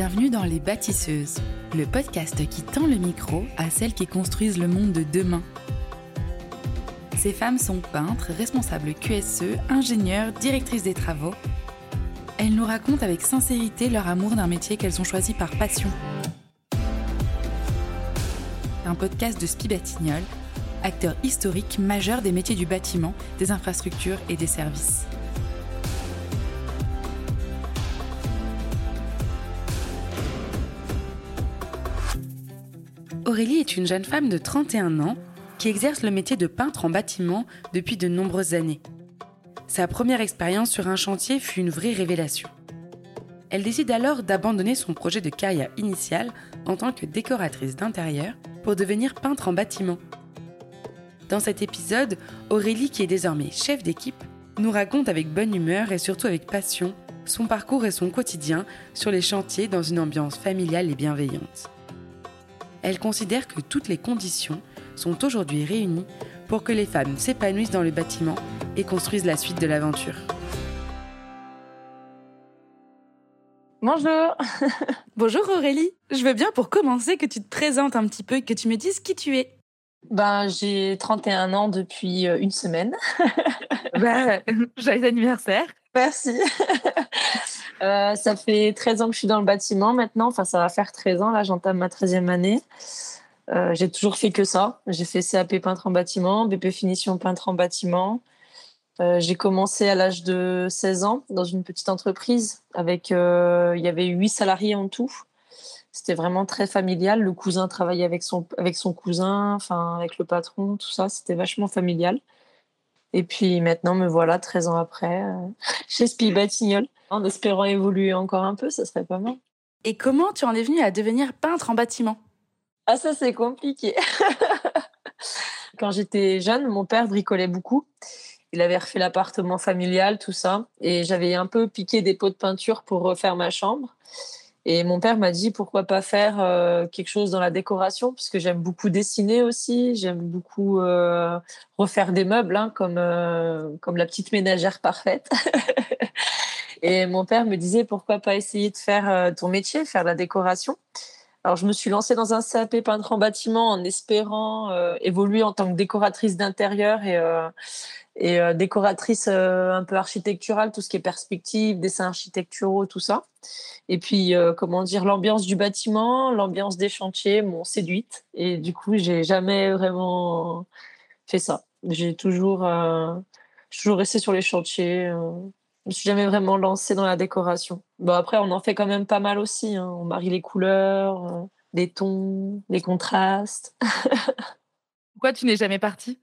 Bienvenue dans Les Bâtisseuses, le podcast qui tend le micro à celles qui construisent le monde de demain. Ces femmes sont peintres, responsables QSE, ingénieurs, directrices des travaux. Elles nous racontent avec sincérité leur amour d'un métier qu'elles ont choisi par passion. Un podcast de Spi Batignol, acteur historique majeur des métiers du bâtiment, des infrastructures et des services. Aurélie est une jeune femme de 31 ans qui exerce le métier de peintre en bâtiment depuis de nombreuses années. Sa première expérience sur un chantier fut une vraie révélation. Elle décide alors d'abandonner son projet de carrière initial en tant que décoratrice d'intérieur pour devenir peintre en bâtiment. Dans cet épisode, Aurélie, qui est désormais chef d'équipe, nous raconte avec bonne humeur et surtout avec passion son parcours et son quotidien sur les chantiers dans une ambiance familiale et bienveillante elle considère que toutes les conditions sont aujourd'hui réunies pour que les femmes s'épanouissent dans le bâtiment et construisent la suite de l'aventure. Bonjour. Bonjour Aurélie. Je veux bien pour commencer que tu te présentes un petit peu, que tu me dises qui tu es. Ben, j'ai 31 ans depuis euh, une semaine. ben, joyeux anniversaire. Merci. Euh, ça fait 13 ans que je suis dans le bâtiment maintenant. Enfin, ça va faire 13 ans. Là, j'entame ma 13e année. Euh, j'ai toujours fait que ça. J'ai fait CAP peintre en bâtiment, BP finition peintre en bâtiment. Euh, j'ai commencé à l'âge de 16 ans dans une petite entreprise avec, il y avait 8 salariés en tout. C'était vraiment très familial. Le cousin travaillait avec son, avec son cousin, enfin, avec le patron, tout ça. C'était vachement familial. Et puis maintenant, me voilà 13 ans après, chez Spi Batignol en espérant évoluer encore un peu, ça serait pas mal. Et comment tu en es venue à devenir peintre en bâtiment? Ah ça c'est compliqué. Quand j'étais jeune, mon père bricolait beaucoup. Il avait refait l'appartement familial, tout ça. Et j'avais un peu piqué des pots de peinture pour refaire ma chambre. Et mon père m'a dit pourquoi pas faire euh, quelque chose dans la décoration, puisque j'aime beaucoup dessiner aussi, j'aime beaucoup euh, refaire des meubles, hein, comme, euh, comme la petite ménagère parfaite. Et mon père me disait pourquoi pas essayer de faire ton métier, faire la décoration. Alors je me suis lancée dans un CAP peintre en bâtiment en espérant euh, évoluer en tant que décoratrice d'intérieur et, euh, et décoratrice un peu architecturale, tout ce qui est perspective, dessins architecturaux, tout ça. Et puis comment dire, l'ambiance du bâtiment, l'ambiance des chantiers m'ont séduite. Et du coup, j'ai jamais vraiment fait ça. J'ai toujours, toujours resté sur les chantiers je me suis jamais vraiment lancée dans la décoration. Bon, après, on en fait quand même pas mal aussi. Hein. On marie les couleurs, euh, les tons, les contrastes. Pourquoi tu n'es jamais partie?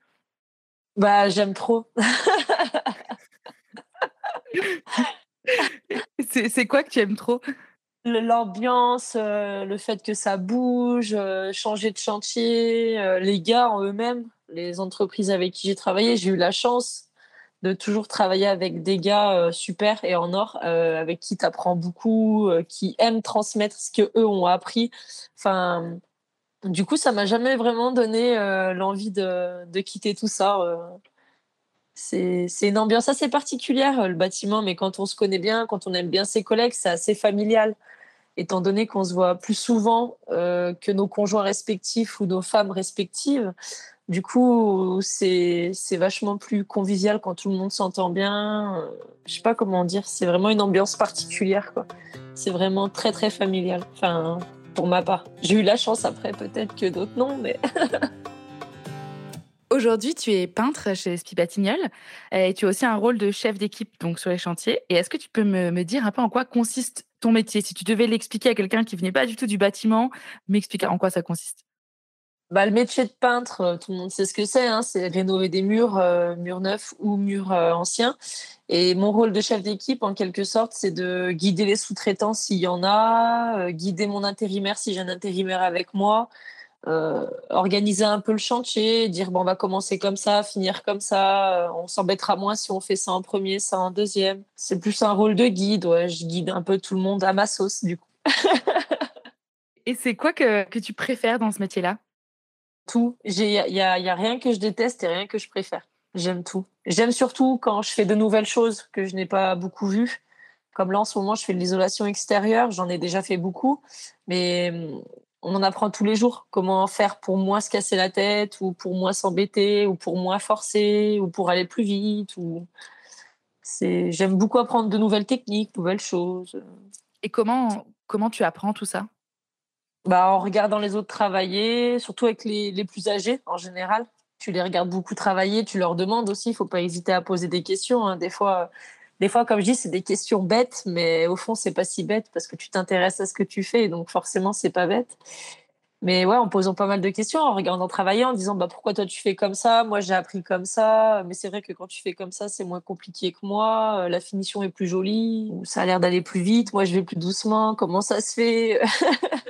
Bah, j'aime trop. c'est quoi que tu aimes trop? L'ambiance, euh, le fait que ça bouge, euh, changer de chantier, les gars en eux-mêmes, les entreprises avec qui j'ai travaillé, j'ai eu la chance de toujours travailler avec des gars euh, super et en or, euh, avec qui tu apprends beaucoup, euh, qui aiment transmettre ce que eux ont appris. Enfin, du coup, ça m'a jamais vraiment donné l'envie de, de, quitter tout ça. C'est une ambiance assez particulière, le bâtiment, mais quand on se connaît bien, quand on aime bien ses collègues, c'est assez familial. Étant donné qu'on se voit plus souvent que nos conjoints respectifs ou nos femmes respectives, du coup, c'est vachement plus convivial quand tout le monde s'entend bien. Je sais pas comment dire, c'est vraiment une ambiance particulière. C'est vraiment très, très familial. Enfin, pour ma part. J'ai eu la chance après, peut-être que d'autres non, mais. Aujourd'hui, tu es peintre chez Spibatignol et tu as aussi un rôle de chef d'équipe donc sur les chantiers. Et est-ce que tu peux me, me, dire un peu en quoi consiste ton métier? Si tu devais l'expliquer à quelqu'un qui venait pas du tout du bâtiment, m'expliquer en quoi ça consiste bah, le métier de peintre, euh, tout le monde sait ce que c'est, hein, c'est rénover des murs, euh, murs neufs ou murs euh, anciens. Et mon rôle de chef d'équipe, en quelque sorte, c'est de guider les sous-traitants s'il y en a, guider mon intérimaire si j'ai un intérimaire avec moi, organiser un peu le chantier, dire bon, on va commencer comme ça, finir comme ça, on s'embêtera moins si on fait ça en premier, ça en deuxième. C'est plus un rôle de guide, je guide un peu tout le monde à ma sauce, du coup. Et c'est quoi que, que tu préfères dans ce métier-là? Tout. Il y a, y a rien que je déteste et rien que je préfère. J'aime tout. J'aime surtout quand je fais de nouvelles choses que je n'ai pas beaucoup vues. Comme là, en ce moment, je fais de l'isolation extérieure, j'en ai déjà fait beaucoup, mais hum, on en apprend tous les jours. Comment faire pour moins se casser la tête, ou pour moins s'embêter, ou pour moins forcer, ou pour aller plus vite. Ou... J'aime beaucoup apprendre de nouvelles techniques, nouvelles choses. Et comment, comment tu apprends tout ça? Bah, En regardant les autres travailler, surtout avec les, les plus âgés en général. Tu les regardes beaucoup travailler, tu leur demandes aussi, il faut pas hésiter à poser des questions. Hein. Des fois, des fois, comme je dis, c'est des questions bêtes, mais au fond, c'est pas si bête parce que tu t'intéresses à ce que tu fais, donc forcément, c'est pas bête. Mais ouais, en posant pas mal de questions, en regardant travailler, en disant bah pourquoi toi tu fais comme ça, moi j'ai appris comme ça, mais c'est vrai que quand tu fais comme ça, c'est moins compliqué que moi, euh, la finition est plus jolie, ça a l'air d'aller plus vite, moi je vais plus doucement, comment ça se fait?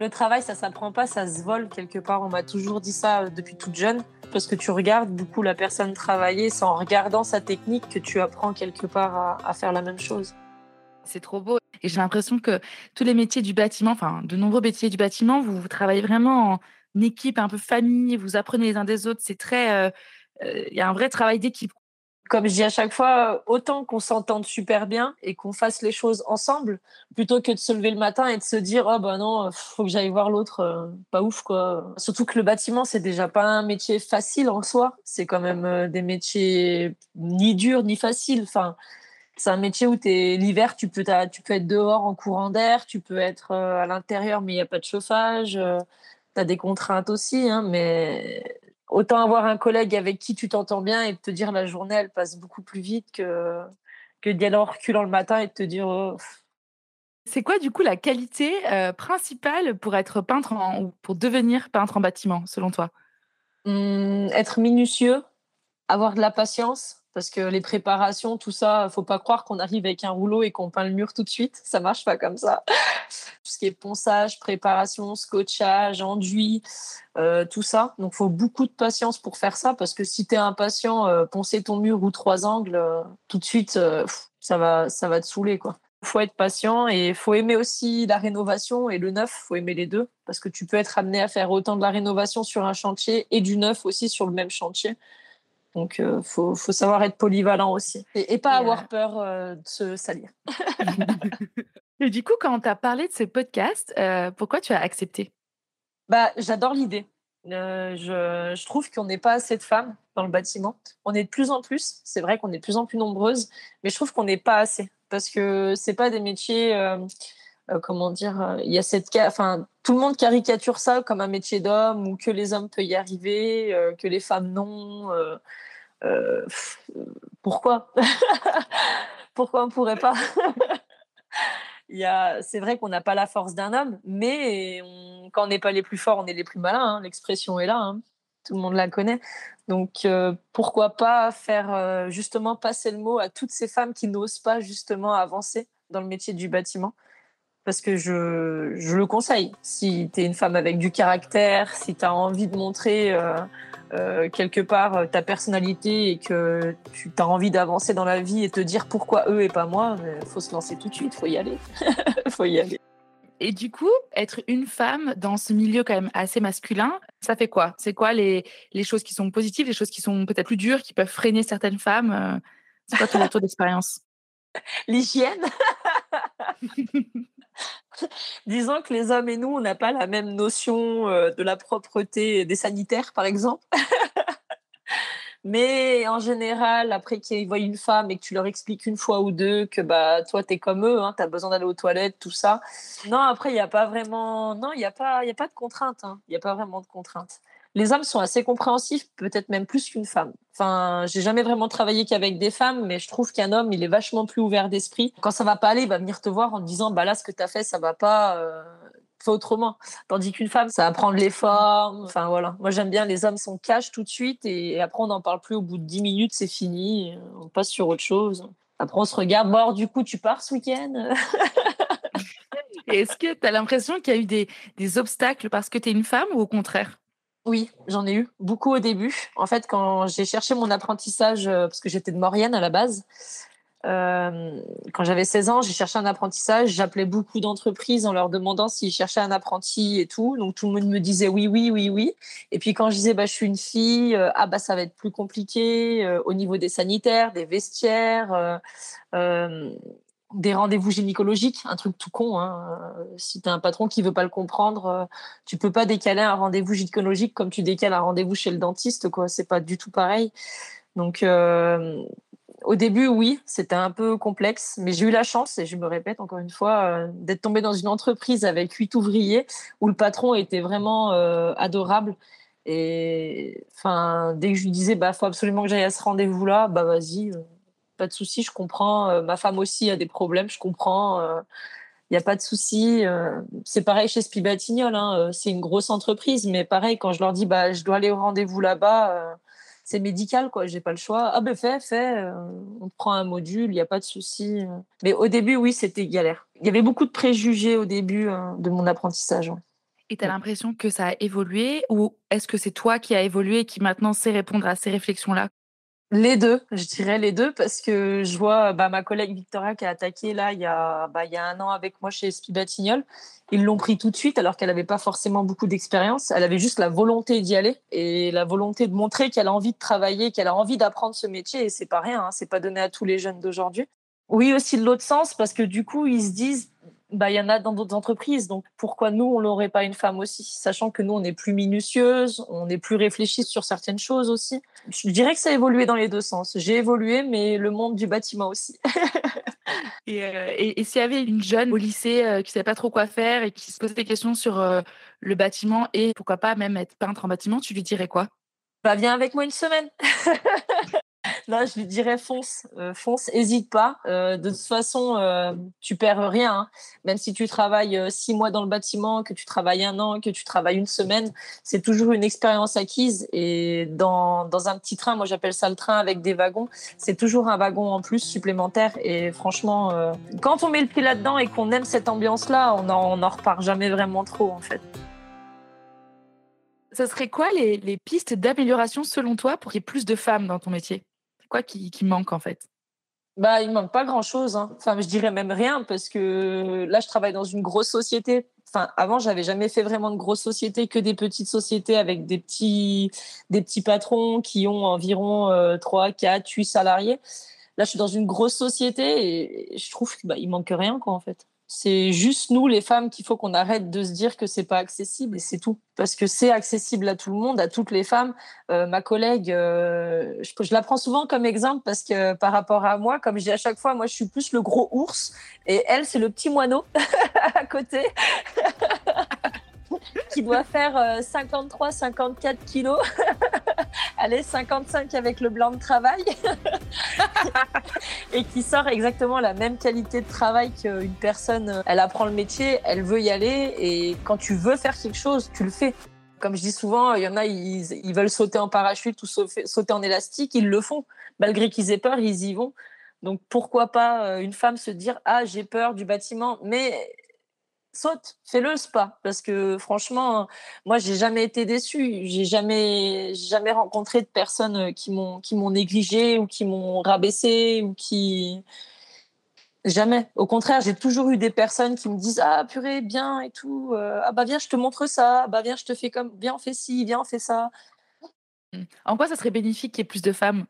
Le travail, ça s'apprend pas, ça se vole quelque part. On m'a toujours dit ça euh, depuis toute jeune parce que tu regardes beaucoup la personne travailler, c'est en regardant sa technique que tu apprends quelque part à, faire la même chose. C'est trop beau. Et j'ai l'impression que tous les métiers du bâtiment, enfin de nombreux métiers du bâtiment, vous, travaillez vraiment en équipe, un peu famille, vous apprenez les uns des autres. C'est très, euh, euh, il y a un vrai travail d'équipe comme je dis à chaque fois, autant qu'on s'entende super bien et qu'on fasse les choses ensemble, plutôt que de se lever le matin et de se dire oh ben non, faut que j'aille voir l'autre, euh, pas ouf quoi. Surtout que le bâtiment c'est déjà pas un métier facile en soi, c'est quand même euh, des métiers ni durs ni faciles. Enfin, c'est un métier où l'hiver, tu peux tu peux être dehors en courant d'air, tu peux être euh, à l'intérieur mais il y a pas de chauffage. tu as des contraintes aussi, hein, mais autant avoir un collègue avec qui tu t'entends bien et te dire la journée, elle passe beaucoup plus vite que, que d'y aller en reculant le matin et de te dire. Oh, c'est quoi du coup la qualité euh, principale pour être peintre ou pour devenir peintre en bâtiment, selon toi? Mmh, Être minutieux, avoir de la patience, parce que les préparations, tout ça, faut pas croire qu'on arrive avec un rouleau et qu'on peint le mur tout de suite. Ça marche pas comme ça. tout ce qui est ponçage, préparation, scotchage, enduit, euh, tout ça. Donc, faut beaucoup de patience pour faire ça, parce que si tu es impatient, euh, poncer ton mur ou trois angles, euh, tout de suite, ça va, ça va te saouler, quoi. Faut être patient et faut aimer aussi la rénovation et le neuf. Faut aimer les deux parce que tu peux être amené à faire autant de la rénovation sur un chantier et du neuf aussi sur le même chantier. Donc, il euh, faut, savoir être polyvalent aussi et, pas avoir euh, peur euh, de se salir. et du coup, quand tu as parlé de ce podcast, pourquoi tu as accepté? Bah, J'adore l'idée. Je, je, trouve qu'on n'est pas assez de femmes dans le bâtiment. On est de plus en plus. C'est vrai qu'on est de plus en plus nombreuses, mais je trouve qu'on n'est pas assez parce que c'est pas des métiers. Comment dire Il y a cette, enfin, tout le monde caricature ça comme un métier d'homme ou que les hommes peuvent y arriver, que les femmes non. Euh, pourquoi Pourquoi on pourrait pas C'est vrai qu'on n'a pas la force d'un homme, mais quand on n'est pas les plus forts, on est les plus malins. Hein. L'expression est là, hein. tout le monde la connaît. Donc euh, pourquoi pas faire euh, justement passer le mot à toutes ces femmes qui n'osent pas justement avancer dans le métier du bâtiment parce que je, je le conseille. Si tu es une femme avec du caractère, si tu as envie de montrer euh, quelque part euh, ta personnalité et que tu as envie d'avancer dans la vie et te dire pourquoi eux et pas moi, il faut se lancer tout de suite, faut y aller. faut y aller. Et du coup, être une femme dans ce milieu quand même assez masculin, ça fait quoi? C'est quoi les, les, choses qui sont positives, les choses qui sont peut-être plus dures, qui peuvent freiner certaines femmes euh, C'est quoi ton retour d'expérience? L'hygiène? Disons que les hommes et nous, on n'a pas la même notion euh, de la propreté des sanitaires, par exemple. Mais en général, après qu'ils voient une femme et que tu leur expliques une fois ou deux que bah toi es comme eux, hein, tu as besoin d'aller aux toilettes, tout ça. Non, après il n'y a pas vraiment, non, il n'y a pas, il a pas de contraintes. Hein. Il n'y a pas vraiment de contraintes les hommes sont assez compréhensifs, peut-être même plus qu'une femme. Enfin, j'ai jamais vraiment travaillé qu'avec des femmes, mais je trouve qu'un homme, il est vachement plus ouvert d'esprit. Quand ça va pas aller, il va venir te voir en te disant, bah là, ce que tu as fait, ça va pas. Euh, fais autrement. Tandis qu'une femme, ça va prendre les formes. Enfin voilà. Moi j'aime bien les hommes sont cash tout de suite et après on n'en parle plus au bout de 10 minutes, c'est fini. On passe sur autre chose. Après on se regarde, bon, du coup tu pars ce week-end? Est-ce que tu as l'impression qu'il y a eu des, des obstacles parce que tu es une femme ou au contraire? Oui, j'en ai eu beaucoup au début. En fait, quand j'ai cherché mon apprentissage, euh, parce que j'étais de Maurienne à la base, euh, quand j'avais 16 ans, j'ai cherché un apprentissage. J'appelais beaucoup d'entreprises en leur demandant s'ils cherchaient un apprenti et tout. Donc tout le monde me disait oui, oui, oui, oui. Et puis quand je disais bah, je suis une fille, euh, ah bah ça va être plus compliqué au niveau des sanitaires, des vestiaires. Des rendez-vous gynécologiques, un truc tout con. Hein. Si tu as un patron qui veut pas le comprendre, tu peux pas décaler un rendez-vous gynécologique comme tu décales un rendez-vous chez le dentiste. quoi. C'est pas du tout pareil. Donc, au début, oui, c'était un peu complexe, mais j'ai eu la chance, et je me répète encore une fois, euh, d'être tombée dans une entreprise avec huit ouvriers où le patron était vraiment euh, adorable. Et enfin, dès que je lui disais, bah, faut absolument que j'aille à ce rendez-vous-là, bah, vas-y, euh, pas de souci, je comprends. ma femme aussi a des problèmes, je comprends. Il n'y a pas de souci. c'est pareil chez Spibatignol, hein, c'est une grosse entreprise, mais pareil, quand je leur dis, bah, je dois aller au rendez-vous là-bas, c'est médical, quoi. J'ai pas le choix. Ah ben fais, fais. Euh, on te prend un module, il n'y a pas de souci. Mais au début, oui, c'était galère. Il y avait beaucoup de préjugés au début hein, de mon apprentissage. Et tu as l'impression que ça a évolué ou est-ce que c'est toi qui as évolué et qui maintenant sait répondre à ces réflexions-là? Les deux, je dirais les deux, parce que je vois bah, ma collègue Victoria qui a attaqué là il y a, bah, un an avec moi chez Spibatignol. Ils l'ont pris tout de suite alors qu'elle n'avait pas forcément beaucoup d'expérience. Elle avait juste la volonté d'y aller et la volonté de montrer qu'elle a envie de travailler, qu'elle a envie d'apprendre ce métier. Et c'est pas rien, hein, c'est pas donné à tous les jeunes d'aujourd'hui. Oui, aussi de l'autre sens, parce que du coup, ils se disent bah, il y en a dans d'autres entreprises. Donc, pourquoi nous, on n'aurait pas une femme aussi? Sachant que nous, on est plus minutieuse, on est plus réfléchie sur certaines choses aussi. Je dirais que ça a évolué dans les deux sens. J'ai évolué, mais le monde du bâtiment aussi. Euh, et, s'il y avait une jeune au lycée euh, qui ne savait pas trop quoi faire et qui se posait des questions sur euh, le bâtiment et pourquoi pas même être peintre en bâtiment, tu lui dirais quoi? Bah, viens avec moi une semaine. non, je lui dirais fonce, euh, fonce, hésite pas. Euh, de toute façon, euh, tu perds rien. Hein. Même si tu travailles six mois dans le bâtiment, que tu travailles un an, que tu travailles une semaine, c'est toujours une expérience acquise. Et dans, dans un petit train, moi j'appelle ça le train avec des wagons, c'est toujours un wagon en plus supplémentaire. Et franchement, quand on met le pied là-dedans et qu'on aime cette ambiance-là, on n'en repart jamais vraiment trop en fait. Ce serait quoi les, les pistes d'amélioration selon toi pour qu'il y ait plus de femmes dans ton métier? Quoi qui, manque en fait? Bah, il manque pas grand chose. Hein. Enfin, je dirais même rien parce que là, je travaille dans une grosse société. Enfin, avant, j'avais jamais fait vraiment de grosses sociétés, que des petites sociétés avec des petits, des petits patrons qui ont environ 3, 4, 8 salariés. Là, je suis dans une grosse société et je trouve qu'il bah, manque rien, quoi, en fait. C'est juste nous, les femmes, qu'il faut qu'on arrête de se dire que c'est pas accessible et c'est tout. Parce que c'est accessible à tout le monde, à toutes les femmes. Euh, ma collègue, euh, je, la prends souvent comme exemple parce que par rapport à moi, comme je dis à chaque fois, moi je suis plus le gros ours et elle c'est le petit moineau à côté. qui doit faire 53, euh, 54 kilos. Allez, 55 avec le blanc de travail. et qui sort exactement la même qualité de travail qu'une personne. Euh, elle apprend le métier, elle veut y aller. Et quand tu veux faire quelque chose, tu le fais. Comme je dis souvent, il y en a, ils, veulent sauter en parachute ou sauter en élastique, ils le font. Malgré qu'ils aient peur, ils y vont. Donc pourquoi pas euh, une femme se dire ah j'ai peur du bâtiment, mais saute, fais-le spa. Parce que franchement, moi, j'ai jamais été déçue. J'ai jamais, jamais rencontré de personnes qui m'ont, qui négligé ou qui m'ont rabaissé ou qui. Jamais. Au contraire, j'ai toujours eu des personnes qui me disent Ah, purée, bien et tout. Euh, ah, bah, viens, je te montre ça. Bah, viens, je te fais comme. Viens, on fait ci, viens, on fait ça. En quoi ça serait bénéfique qu'il y ait plus de femmes?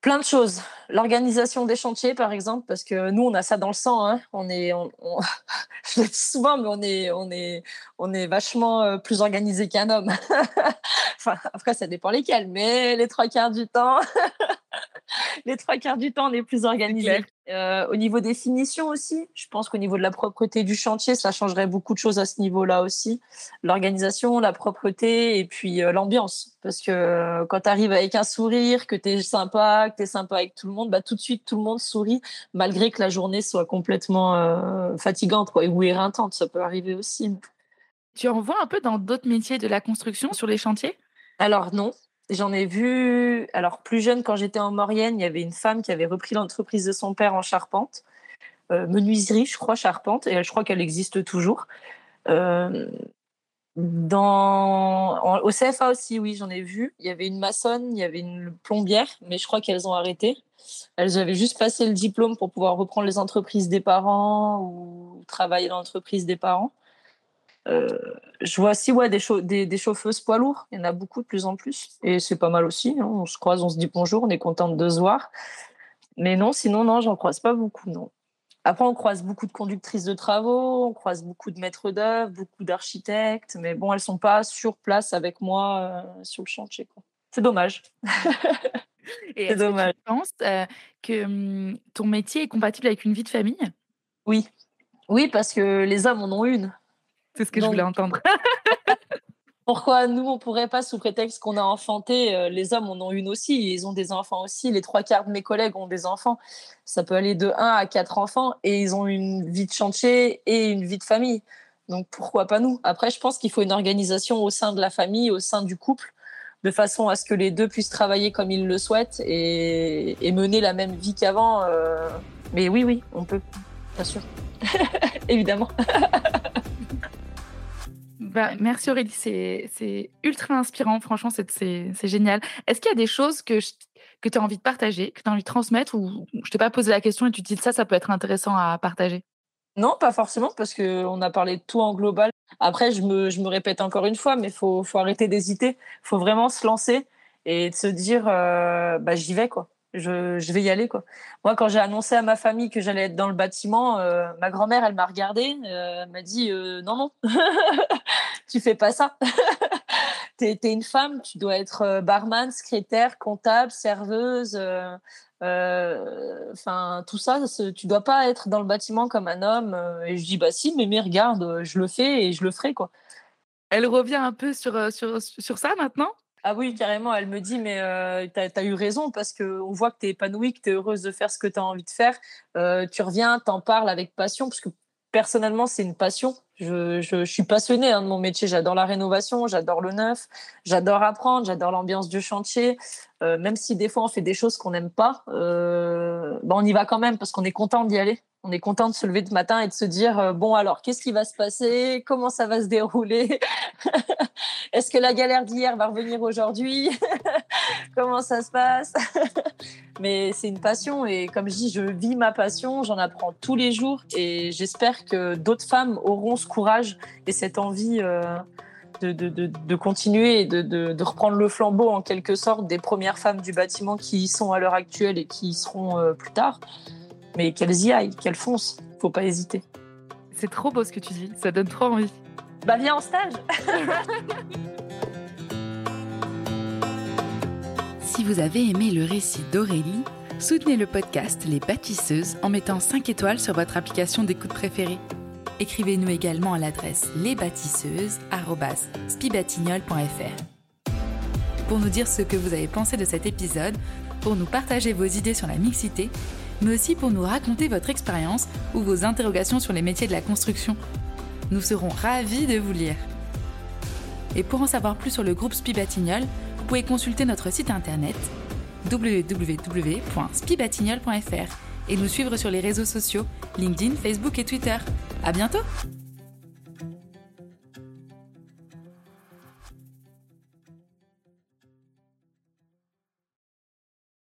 Plein de choses. L'organisation des chantiers, par exemple, parce que nous, on a ça dans le sang. Hein. On est, on, je le dis souvent, mais on est, on est, on est vachement euh, plus organisé qu'un homme. enfin, après, ça dépend lesquels, mais les trois quarts du temps, les trois quarts du temps, on est plus organisé. Euh, au niveau des finitions aussi, je pense qu'au niveau de la propreté du chantier, ça changerait beaucoup de choses à ce niveau-là aussi. L'organisation, la propreté et puis euh, l'ambiance. Parce que euh, quand tu arrives avec un sourire, que tu es sympa, que tu es sympa avec tout le monde, bah, tout de suite, tout le monde sourit, malgré que la journée soit complètement fatigante quoi, ou éreintante. Ça peut arriver aussi. Tu en vois un peu dans d'autres métiers de la construction sur les chantiers? Alors non, J'en ai vu, alors plus jeune, quand j'étais en Maurienne, il y avait une femme qui avait repris l'entreprise de son père en charpente, euh, menuiserie, je crois, charpente, et je crois qu'elle existe toujours. Euh, au CFA aussi, oui, j'en ai vu. Il y avait une maçonne, il y avait une plombière, mais je crois qu'elles ont arrêté. Elles avaient juste passé le diplôme pour pouvoir reprendre les entreprises des parents ou travailler dans l'entreprise des parents. Euh, je vois aussi ouais, des, des, chauffeuses poids lourds. Il y en a beaucoup de plus en plus. Et c'est pas mal aussi. Hein. On se croise, on se dit bonjour, on est content de se voir. Mais non, sinon, non, j'en croise pas beaucoup, non. Après, on croise beaucoup de conductrices de travaux, on croise beaucoup de maîtres d'œuvre, beaucoup d'architectes, mais bon, elles sont pas sur place avec moi euh, sur le chantier. C'est dommage. C'est dommage. tu penses euh, que hum, ton métier est compatible avec une vie de famille? Oui. Oui, parce que les hommes en ont une. C'est ce que je voulais entendre. Pourquoi nous, on pourrait pas, sous prétexte qu'on a enfanté, euh, les hommes en ont une aussi, ils ont des enfants aussi. Les trois quarts de mes collègues ont des enfants. Ça peut aller de 1 à 4 enfants et ils ont une vie de chantier et une vie de famille. Donc pourquoi pas nous? Après, je pense qu'il faut une organisation au sein de la famille, au sein du couple, de façon à ce que les deux puissent travailler comme ils le souhaitent et, mener la même vie qu'avant. Euh. Mais oui, oui, on peut, bien sûr. Évidemment. Bah, merci Aurélie, c'est ultra inspirant, franchement, c'est génial. Est-ce qu'il y a des choses que, tu as envie de partager, que tu as envie de transmettre, ou je t'ai pas posé la question et tu te dis ça, ça peut être intéressant à partager? Non, pas forcément, parce qu'on a parlé de tout en global. Après, je me, répète encore une fois, mais il faut, faut arrêter d'hésiter, il faut vraiment se lancer et de se dire, euh, bah, j'y vais, quoi je, vais y aller quoi. Moi, quand j'ai annoncé à ma famille que j'allais être dans le bâtiment, euh, ma grand-mère, elle m'a regardé, euh, m'a dit euh, non non, tu fais pas ça. t'es es une femme, tu dois être barman, secrétaire, comptable, serveuse, enfin tout ça. Tu dois pas être dans le bâtiment comme un homme. Et je dis bah si, mais mais regarde, je le fais et je le ferai quoi. Elle revient un peu sur sur sur ça maintenant? Ah oui, carrément. Elle me dit, mais euh, tu as, eu raison parce qu'on voit que tu es épanouie, que tu es heureuse de faire ce que tu as envie de faire. Tu reviens, t'en parles avec passion, parce que personnellement, c'est une passion. Je, suis passionnée hein, de mon métier. J'adore la rénovation, j'adore le neuf, j'adore apprendre, j'adore l'ambiance du chantier. Euh, même si des fois on fait des choses qu'on n'aime pas, euh, ben on y va quand même parce qu'on est content d'y aller. On est content de se lever de matin et de se dire euh, bon alors qu'est-ce qui va se passer, comment ça va se dérouler, est-ce que la galère d'hier va revenir aujourd'hui, comment ça se passe? Mais c'est une passion et comme je dis, je vis ma passion, j'en apprends tous les jours et j'espère que d'autres femmes auront ce courage et cette envie. Euh, de, de, de, continuer et de, de, reprendre le flambeau en quelque sorte des premières femmes du bâtiment qui y sont à l'heure actuelle et qui y seront euh, plus tard. Mais qu'elles y aillent, qu'elles foncent, faut pas hésiter. C'est trop beau ce que tu dis, ça donne trop envie. Bah viens en stage Si vous avez aimé le récit d'Aurélie, soutenez le podcast Les Bâtisseuses en mettant 5 étoiles sur votre application d'écoute préférée. Écrivez-nous également à l'adresse lesbâtisseuses.spibatignol.fr. Pour nous dire ce que vous avez pensé de cet épisode, pour nous partager vos idées sur la mixité, mais aussi pour nous raconter votre expérience ou vos interrogations sur les métiers de la construction. Nous serons ravis de vous lire. Et pour en savoir plus sur le groupe Spibatignol, pouvez consulter notre site internet www.spibatignol.fr et nous suivre sur les réseaux sociaux LinkedIn, Facebook et Twitter. À bientôt!